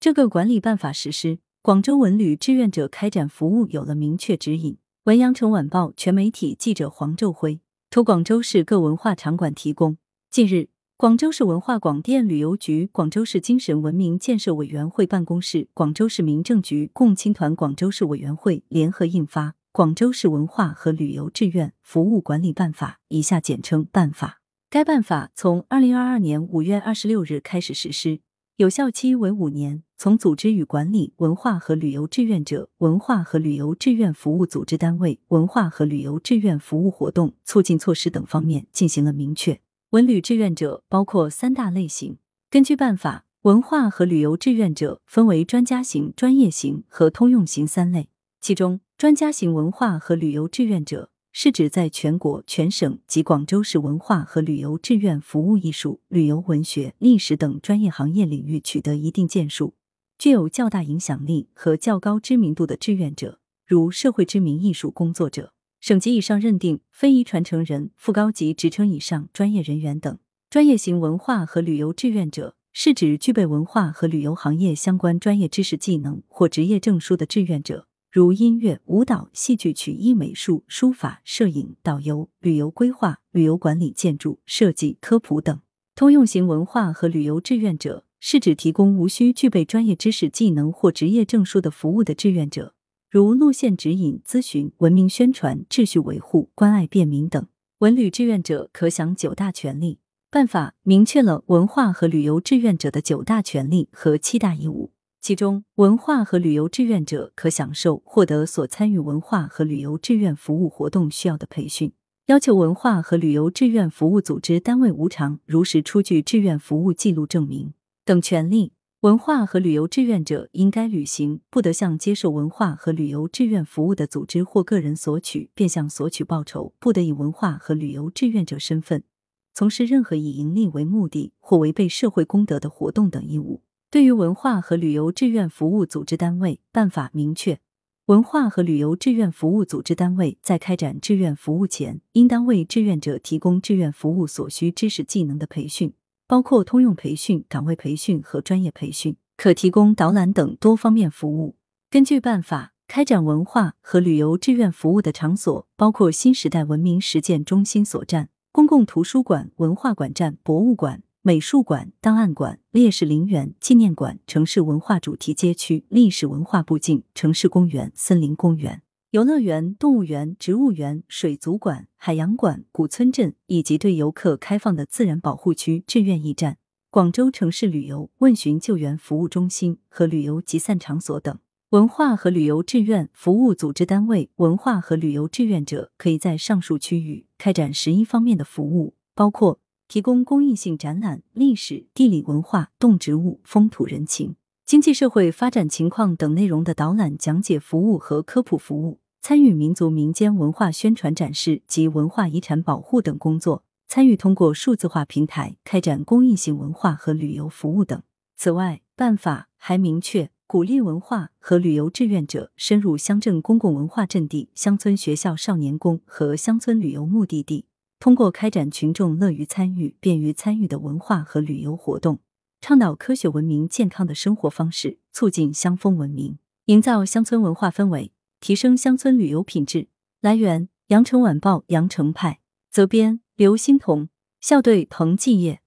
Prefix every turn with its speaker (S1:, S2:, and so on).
S1: 这个管理办法实施，广州文旅志愿者开展服务有了明确指引。文阳城晚报全媒体记者黄昼辉，图广州市各文化场馆提供。近日。广州市文化广电旅游局、广州市精神文明建设委员会办公室、广州市民政局共青团广州市委员会联合印发《广州市文化和旅游志愿服务管理办法》（以下简称“办法”）。该办法从二零二二年五月二十六日开始实施，有效期为五年。从组织与管理文化和旅游志愿者、文化和旅游志愿服务组织单位、文化和旅游志愿服务活动促进措施等方面进行了明确。文旅志愿者包括三大类型。根据办法，文化和旅游志愿者分为专家型、专业型和通用型三类。其中，专家型文化和旅游志愿者是指在全国、全省及广州市文化和旅游志愿服务艺术、旅游、文学、历史等专业行业领域取得一定建树、具有较大影响力和较高知名度的志愿者，如社会知名艺术工作者。省级以上认定非遗传承人、副高级职称以上专业人员等专业型文化和旅游志愿者，是指具备文化和旅游行业相关专业知识技能或职业证书的志愿者，如音乐、舞蹈、戏剧、曲艺、美术、书法、摄影、导游、旅游规划、旅游管理、建筑设计、科普等。通用型文化和旅游志愿者，是指提供无需具备专业知识技能或职业证书的服务的志愿者。如路线指引、咨询、文明宣传、秩序维护、关爱便民等，文旅志愿者可享九大权利。办法明确了文化和旅游志愿者的九大权利和七大义务，其中，文化和旅游志愿者可享受获得所参与文化和旅游志愿服务活动需要的培训，要求文化和旅游志愿服务组织单位无偿如实出具志愿服务记录证明等权利。文化和旅游志愿者应该履行，不得向接受文化和旅游志愿服务的组织或个人索取、变相索取报酬；不得以文化和旅游志愿者身份从事任何以盈利为目的或违背社会公德的活动等义务。对于文化和旅游志愿服务组织单位，办法明确，文化和旅游志愿服务组织单位在开展志愿服务前，应当为志愿者提供志愿服务所需知识技能的培训。包括通用培训、岗位培训和专业培训，可提供导览等多方面服务。根据办法，开展文化和旅游志愿服务的场所包括新时代文明实践中心所站、公共图书馆、文化馆站、博物馆、美术馆、档案馆、烈士陵园、纪念馆、城市文化主题街区、历史文化步径、城市公园、森林公园。游乐园、动物园、植物园、水族馆、海洋馆、古村镇以及对游客开放的自然保护区、志愿驿站、广州城市旅游问询救援服务中心和旅游集散场所等，文化和旅游志愿服务组织单位、文化和旅游志愿者可以在上述区域开展十一方面的服务，包括提供公益性展览、历史、地理文化、动植物、风土人情。经济社会发展情况等内容的导览讲解服务和科普服务，参与民族民间文化宣传展示及文化遗产保护等工作，参与通过数字化平台开展公益性文化和旅游服务等。此外，办法还明确鼓励文化和旅游志愿者深入乡镇公共文化阵地、乡村学校少年宫和乡村旅游目的地，通过开展群众乐于参与、便于参与的文化和旅游活动。倡导科学文明、健康的生活方式，促进乡风文明，营造乡村文化氛围，提升乡村旅游品质。来源：羊城晚报羊城派，责编：刘欣彤，校对：彭继业。